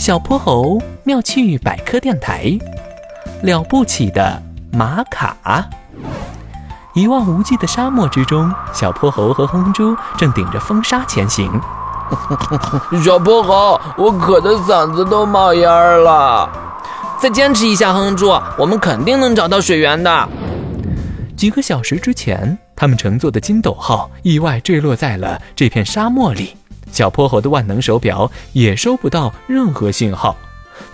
小泼猴妙趣百科电台，了不起的玛卡。一望无际的沙漠之中，小泼猴和哼哼猪正顶着风沙前行。小泼猴，我渴得嗓子都冒烟了。再坚持一下，哼哼猪，我们肯定能找到水源的。几个小时之前，他们乘坐的金斗号意外坠落在了这片沙漠里。小泼猴的万能手表也收不到任何信号。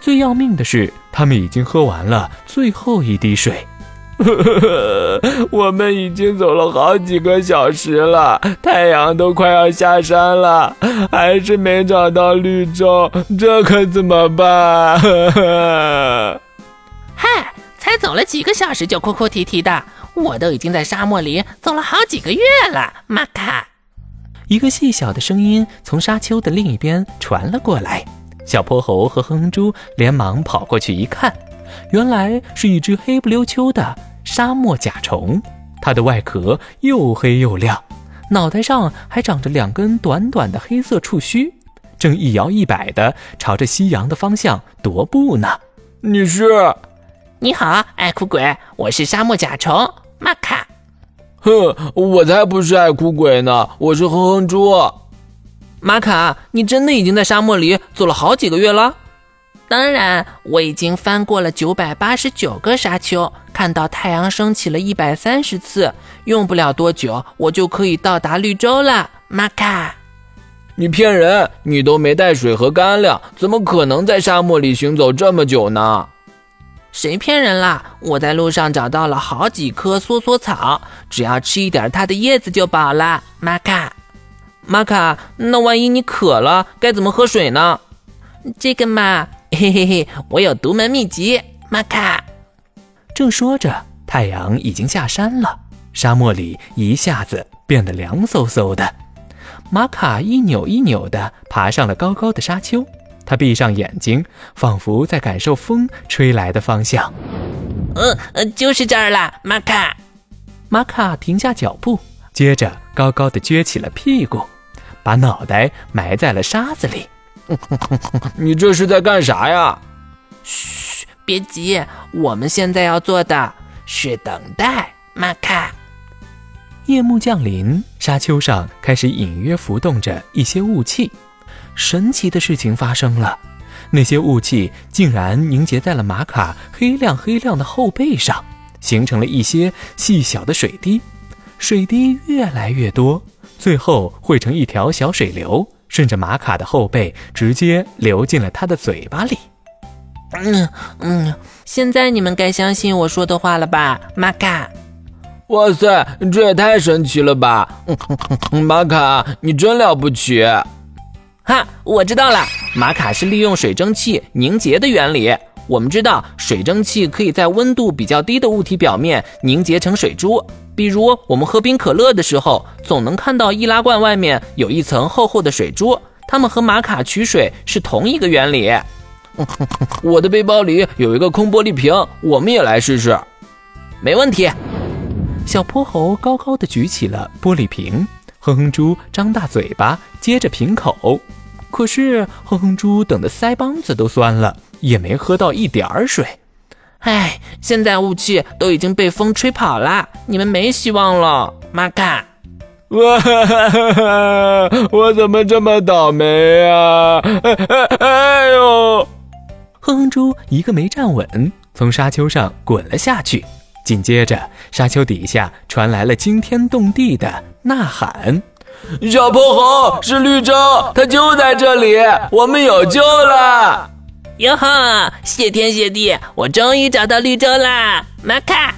最要命的是，他们已经喝完了最后一滴水。我们已经走了好几个小时了，太阳都快要下山了，还是没找到绿洲，这可怎么办？嗨，才走了几个小时就哭哭啼啼的，我都已经在沙漠里走了好几个月了，玛卡。一个细小的声音从沙丘的另一边传了过来，小泼猴和哼哼猪连忙跑过去一看，原来是一只黑不溜秋的沙漠甲虫，它的外壳又黑又亮，脑袋上还长着两根短短的黑色触须，正一摇一摆地朝着夕阳的方向踱步呢。你是？你好，爱哭鬼，我是沙漠甲虫玛卡。哼，我才不是爱哭鬼呢！我是哼哼猪。玛卡，你真的已经在沙漠里走了好几个月了？当然，我已经翻过了九百八十九个沙丘，看到太阳升起了一百三十次，用不了多久，我就可以到达绿洲了。玛卡，你骗人！你都没带水和干粮，怎么可能在沙漠里行走这么久呢？谁骗人啦？我在路上找到了好几棵梭梭草，只要吃一点它的叶子就饱了。玛卡，玛卡，那万一你渴了，该怎么喝水呢？这个嘛，嘿嘿嘿，我有独门秘籍。玛卡，正说着，太阳已经下山了，沙漠里一下子变得凉飕飕的。玛卡一扭一扭地爬上了高高的沙丘。他闭上眼睛，仿佛在感受风吹来的方向。嗯呃，就是这儿啦，玛卡。玛卡停下脚步，接着高高的撅起了屁股，把脑袋埋在了沙子里。你这是在干啥呀？嘘，别急，我们现在要做的是等待，玛卡。夜幕降临，沙丘上开始隐约浮动着一些雾气。神奇的事情发生了，那些雾气竟然凝结在了玛卡黑亮黑亮的后背上，形成了一些细小的水滴。水滴越来越多，最后汇成一条小水流，顺着玛卡的后背直接流进了他的嘴巴里。嗯嗯，现在你们该相信我说的话了吧，玛卡？哇塞，这也太神奇了吧！玛卡，你真了不起！哈，我知道了，玛卡是利用水蒸气凝结的原理。我们知道，水蒸气可以在温度比较低的物体表面凝结成水珠，比如我们喝冰可乐的时候，总能看到易拉罐外面有一层厚厚的水珠，它们和玛卡取水是同一个原理。我的背包里有一个空玻璃瓶，我们也来试试。没问题。小泼猴高高的举起了玻璃瓶。哼哼猪张大嘴巴接着瓶口，可是哼哼猪等的腮帮子都酸了，也没喝到一点儿水。唉，现在雾气都已经被风吹跑了，你们没希望了，玛卡。哇，我怎么这么倒霉呀？哎呦！哼哼猪一个没站稳，从沙丘上滚了下去。紧接着，沙丘底下传来了惊天动地的呐喊：“小泼猴是绿洲，它就在这里，我们有救了！”哟呵，谢天谢地，我终于找到绿洲啦！玛卡。